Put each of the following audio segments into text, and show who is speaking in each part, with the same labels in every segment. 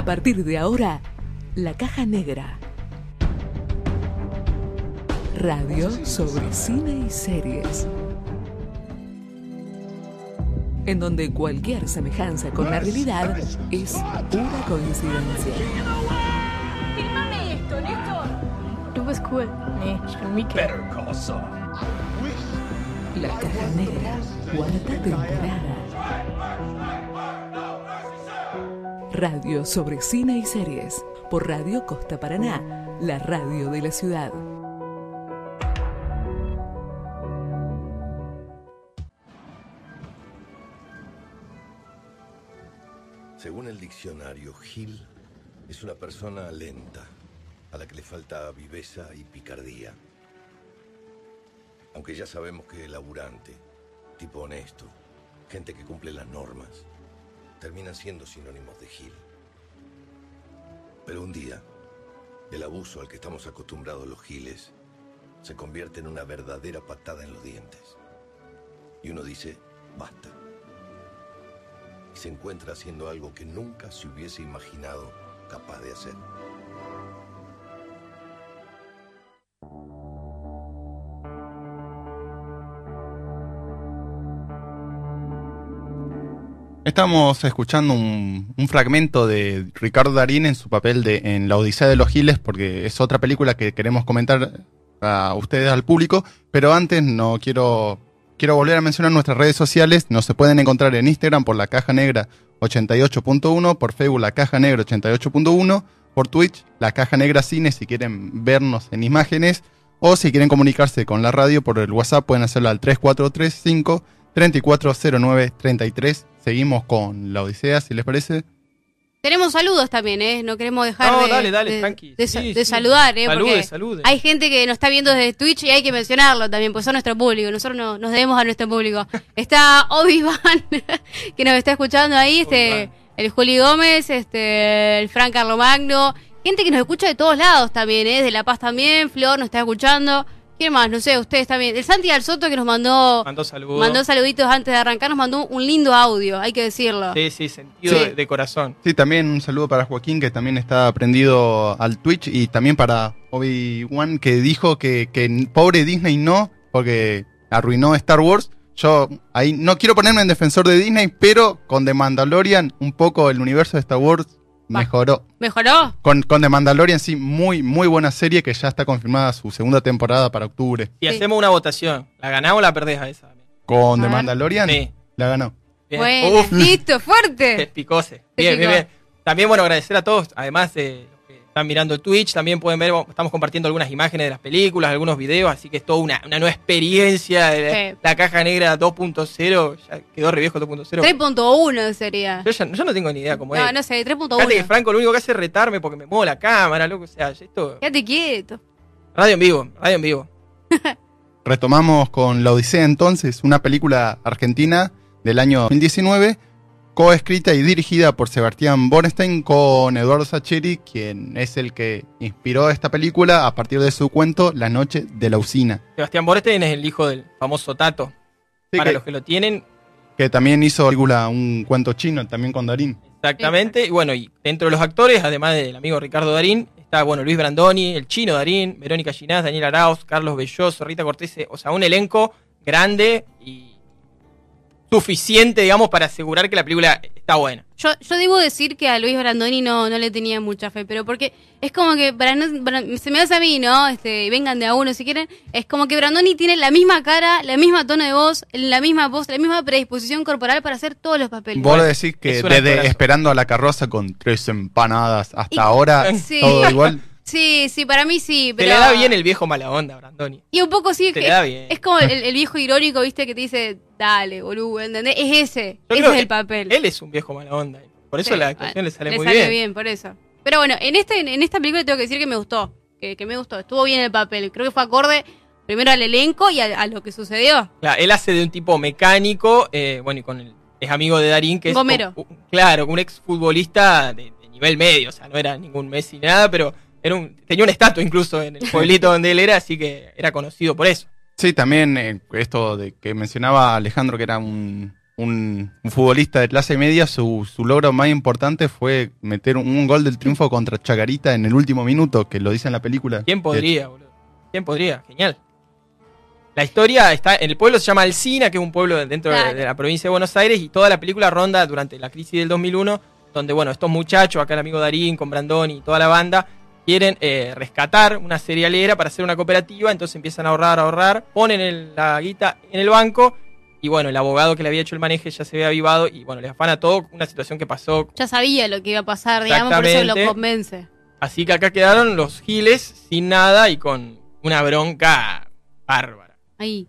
Speaker 1: A partir de ahora, La Caja Negra. Radio sobre cine y series. En donde cualquier semejanza con la realidad es pura coincidencia.
Speaker 2: Filmame esto, Néstor.
Speaker 3: Du bist cool.
Speaker 1: La Caja Negra, cuarta temporada. Radio sobre cine y series. Por Radio Costa Paraná, la radio de la ciudad.
Speaker 4: Según el diccionario, Gil es una persona lenta, a la que le falta viveza y picardía. Aunque ya sabemos que laburante, tipo honesto, gente que cumple las normas, terminan siendo sinónimos de Gil. Pero un día, el abuso al que estamos acostumbrados los Giles se convierte en una verdadera patada en los dientes. Y uno dice, basta y se encuentra haciendo algo que nunca se hubiese imaginado capaz de hacer.
Speaker 5: Estamos escuchando un, fragmento de Ricardo Darín en su papel de en La Odisea de los Giles, porque es otra película que queremos comentar a ustedes, al público, pero antes no quiero quiero volver a mencionar nuestras redes sociales. Nos se pueden encontrar en Instagram por la caja negra 88.1, por Facebook la caja negra 88.1, por Twitch la caja negra cine si quieren vernos en imágenes o si quieren comunicarse con la radio por el WhatsApp pueden hacerlo al 3435 340933. Seguimos con la Odisea, si les parece.
Speaker 3: Tenemos saludos también, ¿eh? No queremos dejar
Speaker 6: No,
Speaker 3: de,
Speaker 6: dale, dale,
Speaker 3: de-
Speaker 6: tranqui.
Speaker 3: de,
Speaker 6: Sí,
Speaker 3: sa-
Speaker 6: sí.
Speaker 3: de saludar, ¿eh?
Speaker 6: Salude,
Speaker 3: Porque
Speaker 6: salude.
Speaker 3: hay gente que nos está viendo desde Twitch y hay que mencionarlo también, pues son nuestro público. Nosotros no- nos debemos a nuestro público. Está Obi-Wan, que nos está escuchando ahí, este, el Juli Gómez, este, el Fran Carlomagno. Gente que nos escucha de todos lados también, ¿eh? De La Paz también, Flor nos está escuchando. ¿Quién más? No sé, ustedes también. El Santi Al Soto que nos mandó,
Speaker 6: Mandó saludos.
Speaker 3: mandó saluditos antes de arrancar, nos mandó un lindo audio, hay que decirlo.
Speaker 6: Sí, sí, sentido
Speaker 3: Sí.
Speaker 6: De, de corazón.
Speaker 5: Sí, también un saludo para Joaquín, que también está prendido al Twitch, y también para Obi-Wan, que dijo que, que pobre Disney no, porque arruinó Star Wars. Yo ahí no quiero ponerme en defensor de Disney, pero con The Mandalorian, un poco el universo de Star Wars. Mejoró.
Speaker 3: ¿Mejoró?
Speaker 5: Con, con The Mandalorian, sí, muy, muy buena serie que ya está confirmada su segunda temporada para octubre.
Speaker 6: Y
Speaker 3: Sí.
Speaker 6: hacemos una votación. ¿La ganamos o la perdés a esa?
Speaker 5: Con
Speaker 3: A
Speaker 5: The
Speaker 3: ver.
Speaker 5: Mandalorian,
Speaker 6: Sí.
Speaker 5: la ganó.
Speaker 6: Bien.
Speaker 3: Bueno,
Speaker 6: Uf,
Speaker 3: listo, fuerte.
Speaker 6: picose.
Speaker 3: Te
Speaker 6: Bien,
Speaker 3: picó.
Speaker 6: bien, bien. También, bueno, agradecer a todos, además de están mirando Twitch, también pueden ver, estamos compartiendo algunas imágenes de las películas, algunos videos, así que es toda una, una nueva experiencia de la,
Speaker 3: Sí.
Speaker 6: la caja negra 2.0, ya quedó re viejo 2.0.
Speaker 3: 3.1 sería.
Speaker 6: Yo, ya- yo no tengo ni idea cómo
Speaker 3: No,
Speaker 6: es.
Speaker 3: no sé,
Speaker 6: Fíjate que
Speaker 3: 3.1.
Speaker 6: Franco lo único que hace es retarme porque me muevo la cámara, loco, o sea, esto...
Speaker 3: Quédate quieto.
Speaker 6: Radio en vivo, radio en vivo.
Speaker 5: Retomamos con La Odisea entonces, una película argentina del año 2019, coescrita y dirigida por Sebastián Bornstein con Eduardo Sacheri, quien es el que inspiró esta película a partir de su cuento La Noche de la Usina.
Speaker 6: Sebastián Borstein es el hijo del famoso Tato.
Speaker 5: Sí,
Speaker 6: Para
Speaker 5: que,
Speaker 6: los que lo tienen,
Speaker 5: que también hizo película un cuento chino, también con Darín.
Speaker 6: exactamente. Y bueno, y dentro de los actores, además del amigo Ricardo Darín, está bueno Luis Brandoni, el chino Darín, Verónica Ginás, Daniel Arauz, Carlos Belloso, Rita Cortés, o sea, un elenco grande y suficiente, digamos, para asegurar que la película está buena.
Speaker 3: Yo, yo debo decir que a Luis Brandoni no, no le tenía mucha fe, pero porque es como que, para no, para- se me hace a mí, ¿no? Este, vengan de a uno si quieren, es como que Brandoni tiene la misma cara, la misma tono de voz, la misma voz, la misma predisposición corporal para hacer todos los papeles.
Speaker 5: Vos decís que desde. Esperando a la carroza con tres empanadas hasta
Speaker 3: Y-
Speaker 5: ahora,
Speaker 3: Sí.
Speaker 5: todo igual.
Speaker 3: Sí, sí, para mí sí, pero...
Speaker 6: le da bien el viejo mala onda, Brandoni.
Speaker 3: Y un poco sí,
Speaker 6: le da bien.
Speaker 3: es como el, el viejo irónico, ¿viste? Que te dice, dale, boludo, ¿entendés? Es ese,
Speaker 6: Yo
Speaker 3: ese es el papel.
Speaker 6: Él es un viejo mala onda. Por eso
Speaker 3: Sí,
Speaker 6: la actuación le sale
Speaker 3: le
Speaker 6: muy
Speaker 3: sale
Speaker 6: bien.
Speaker 3: bien. por eso. Pero bueno, en este en esta película tengo que decir que me gustó. Que, que me gustó. Estuvo bien el papel. Creo que fue acorde primero al elenco y a, a lo que sucedió.
Speaker 6: Claro, él hace de un tipo mecánico, eh, bueno, y con el, es amigo de Darín, que es.
Speaker 3: Gomero.
Speaker 6: claro, un ex futbolista de, de nivel medio, o sea, no era ningún Messi ni nada, pero era un, tenía una estatua incluso en el pueblito donde él era, así que era conocido por eso.
Speaker 5: Sí, también eh, esto de que mencionaba Alejandro, que era un, un, un futbolista de clase media, su, su logro más importante fue meter un, un gol del triunfo contra Chacarita en el último minuto, que lo dice en la película.
Speaker 6: ¿Quién podría, boludo? ¿Quién podría? Genial. La historia está. El pueblo se llama Alcina, que es un pueblo dentro de-
Speaker 3: Claro.
Speaker 6: de la provincia de Buenos Aires, y toda la película ronda durante la crisis del 2001, donde, bueno, estos muchachos, acá el amigo Darín, con Brandoni y toda la banda, quieren eh, rescatar una cerealera para hacer una cooperativa, entonces empiezan a ahorrar, a ahorrar, ponen el- la guita en el banco, y bueno, el abogado que le había hecho el maneje ya se ve avivado, y bueno, les afana todo, una situación que pasó
Speaker 3: Ya sabía lo que iba a pasar, digamos, por eso lo convence.
Speaker 6: Así que acá quedaron los giles sin nada y con una bronca bárbara.
Speaker 3: Ahí.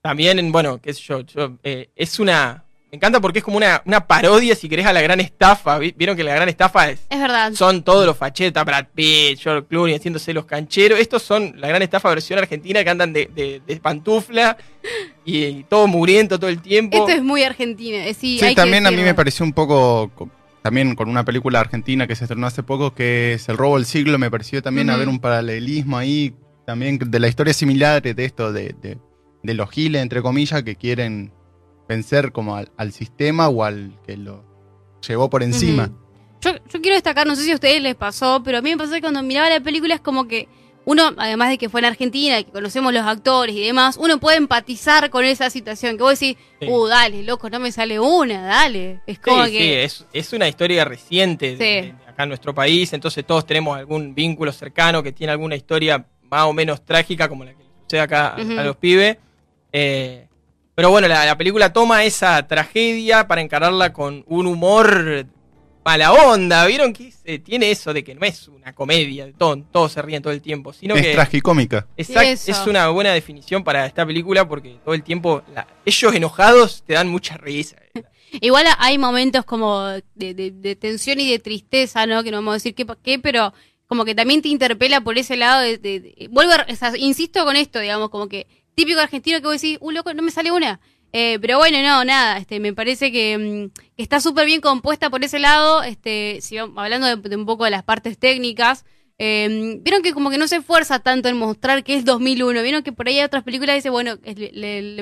Speaker 6: También, en- bueno, qué sé yo, yo, eh, es una... Me encanta porque es como una, una parodia, si querés, a la gran estafa. Vi- Vieron que la gran estafa es,
Speaker 3: Es verdad.
Speaker 6: son todos los fachetas, Brad Pitt, George Clooney haciéndose los cancheros. Estos son la gran estafa versión argentina que andan de, de- de pantufla y, y todo muriendo todo el tiempo.
Speaker 3: Esto es muy argentino. eh, sí,
Speaker 5: Sí,
Speaker 3: hay que
Speaker 5: también a mí me pareció un poco, co- también con una película argentina que se estrenó hace poco, que es El robo del siglo, me pareció también haber un paralelismo ahí, también de la historia similar de esto, de, de- de los giles, entre comillas, que quieren vencer como al, al sistema o al que lo llevó por encima.
Speaker 3: Yo, yo quiero destacar, no sé si a ustedes les pasó, pero a mí me pasó que cuando miraba la película es como que uno, además de que fue en Argentina, que conocemos los actores y demás, uno puede empatizar con esa situación. Que vos decís,
Speaker 6: Sí.
Speaker 3: uh, dale, loco, no me sale una, dale. Es como
Speaker 6: Sí, sí,
Speaker 3: que.
Speaker 6: es, es una historia reciente de,
Speaker 3: Sí.
Speaker 6: de acá en nuestro país, entonces todos tenemos algún vínculo cercano que tiene alguna historia más o menos trágica como la que le sucede acá a, a los pibes. Eh, pero bueno, la, la película toma esa tragedia para encararla con un humor mala onda. ¿Vieron que se- tiene eso de que no es una comedia, de todo, todos se ríen todo el tiempo, sino
Speaker 5: es
Speaker 6: que
Speaker 5: tragicómica.
Speaker 6: Exacto, es una buena definición para esta película porque todo el tiempo la- ellos enojados te dan mucha risa.
Speaker 3: Igual hay momentos como de, de- de tensión y de tristeza, ¿no? Que no vamos a decir qué, qué, pero como que también te interpela por ese lado. De, de- de- vuelvo a, o sea, insisto con esto, digamos, como que típico argentino que vos decís, uh, loco, no me sale una. Eh, pero bueno, no, nada, este, me parece que, mm, que está súper bien compuesta por ese lado, este, si hablando de, un poco de las partes técnicas. eh, Vieron que como que no se esfuerza tanto en mostrar que es 2001. Vieron que por ahí hay otras películas que dicen, bueno, es-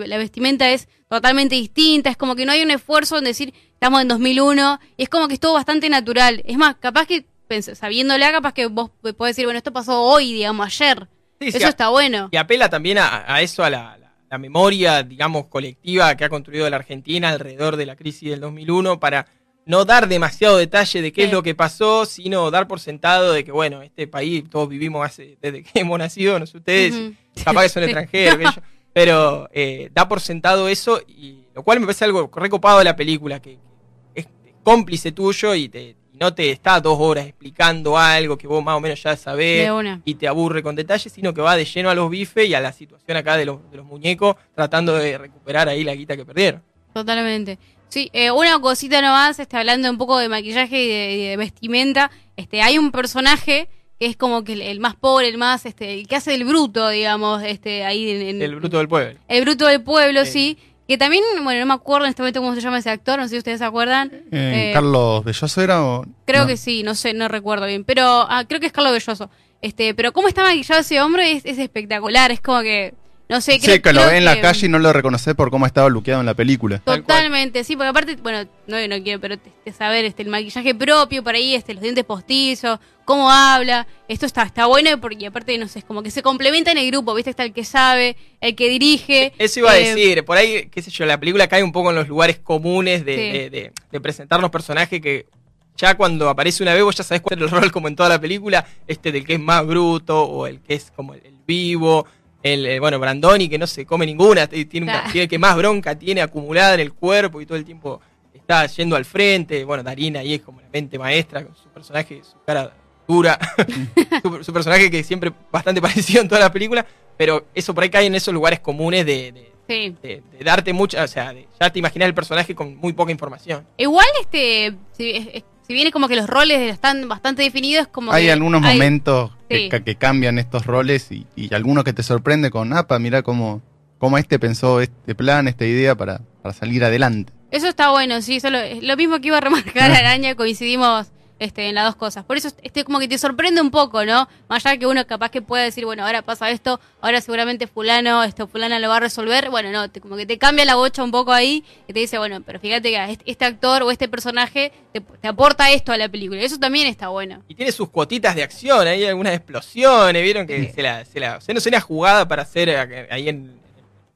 Speaker 3: la vestimenta es totalmente distinta. Es como que no hay un esfuerzo en decir, estamos en 2001. Y es como que es todo bastante natural. Es más, capaz que, sabiéndola, capaz que vos podés decir, bueno, esto pasó hoy, digamos, ayer.
Speaker 6: Sí, sí,
Speaker 3: Eso está bueno.
Speaker 6: Y apela también a, a eso, a la, la- la memoria, digamos, colectiva que ha construido la Argentina alrededor de la crisis del 2001 para no dar demasiado detalle de qué
Speaker 3: Sí.
Speaker 6: es lo que pasó, sino dar por sentado de que, bueno, este país todos vivimos hace, desde que hemos nacido, no sé ustedes,
Speaker 3: Ujú.
Speaker 6: capaz que son extranjeros, pero eh, da por sentado eso, y lo cual me parece algo recopado de la película, que es cómplice tuyo y, te, y no te está dos horas explicando algo que vos más o menos ya sabés y te aburre con detalles, sino que va de lleno a los bifes y a la situación acá de los, de los muñecos, tratando de recuperar ahí la guita que perdieron.
Speaker 3: Totalmente. Sí, eh, una cosita nomás, este, hablando un poco de maquillaje y de, y de vestimenta, este, hay un personaje que es como que el, el más pobre, el más, este, el que hace del bruto, digamos, este, ahí en, en-
Speaker 6: El bruto del pueblo.
Speaker 3: el bruto del pueblo,
Speaker 6: sí.
Speaker 3: Que también, bueno, no me acuerdo en este momento cómo se llama ese actor, no sé si ustedes se acuerdan.
Speaker 5: Eh,
Speaker 3: Eh,
Speaker 5: Carlos Belloso era o.
Speaker 3: Creo
Speaker 5: no?
Speaker 3: que sí, no sé, no recuerdo bien. Pero ah, creo que es Carlos Belloso. Este, pero cómo está maquillado ese hombre es, es espectacular. Es como que, no sé,
Speaker 5: Sí,
Speaker 3: creo,
Speaker 5: que lo
Speaker 3: creo
Speaker 5: ve en la
Speaker 3: que-
Speaker 5: calle y no lo reconoce por cómo estaba luqueado en la película.
Speaker 3: Totalmente, sí, porque aparte, bueno, no, no quiero, pero saber este, el maquillaje propio por ahí, este, los dientes postizos, cómo habla, esto está, está bueno porque aparte, no sé, es como que se complementa en el grupo, ¿viste? Está el que sabe, el que dirige.
Speaker 6: Eso iba a
Speaker 3: eh,
Speaker 6: decir, por ahí, qué sé yo, la película cae un poco en los lugares comunes de,
Speaker 3: Sí.
Speaker 6: de- de- de presentarnos personajes que ya cuando aparece una vez vos ya sabés cuál es el rol como en toda la película, este del que es más bruto o el que es como el, el vivo, el, eh, bueno, Brandoni que no se come ninguna, tiene, una-
Speaker 3: Claro.
Speaker 6: tiene el que más bronca tiene acumulada en el cuerpo y todo el tiempo está yendo al frente, bueno, Darina ahí es como la mente maestra con su personaje, su cara dura, su, su personaje que siempre bastante parecido en toda la película, pero eso por ahí cae en esos lugares comunes de- de,
Speaker 3: Sí.
Speaker 6: de, de darte mucha, o sea, de- ya te imaginas el personaje con muy poca información.
Speaker 3: Igual, este, si, si bien es como que los roles están bastante definidos, como
Speaker 5: Hay
Speaker 3: que
Speaker 5: algunos
Speaker 3: hay-
Speaker 5: momentos
Speaker 3: Sí.
Speaker 5: que cambian estos roles y, y algunos que te sorprende con, apa, mira cómo, cómo este pensó este plan, esta idea para, para salir adelante.
Speaker 3: Eso está bueno, sí, eso lo, mismo que iba a remarcar Araña, coincidimos este, en las dos cosas. Por eso este, como que te sorprende un poco, ¿no? Más allá que uno capaz que puede decir, bueno, ahora pasa esto, ahora seguramente fulano, esto fulana lo va a resolver. Bueno, no, te, como que te cambia la bocha un poco ahí y te dice, bueno, pero fíjate que este, este actor o este personaje te, te aporta esto a la película. Y eso también está bueno.
Speaker 6: Y tiene sus cuotitas de acción, hay algunas explosiones, vieron que se la, se la, se no jugada para hacer eh, ahí en el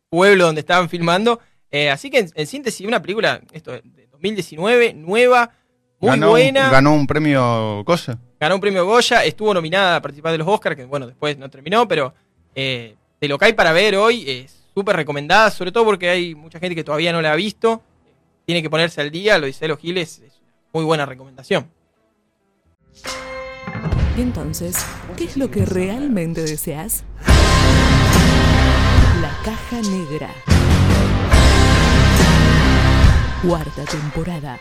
Speaker 6: pueblo donde estaban filmando. Eh, así que en, en síntesis, una película, esto, de 2019, nueva, muy
Speaker 5: ganó,
Speaker 6: buena.
Speaker 5: Ganó un premio Goya.
Speaker 6: Ganó un premio Goya, estuvo nominada a participar de los Oscars, que bueno, después no terminó, pero eh, de lo que hay para ver hoy es súper recomendada, sobre todo porque hay mucha gente que todavía no la ha visto. Tiene que ponerse al día, lo dice los Giles, es muy buena recomendación.
Speaker 1: Y entonces, ¿qué es lo que realmente deseas? La caja negra. Cuarta temporada.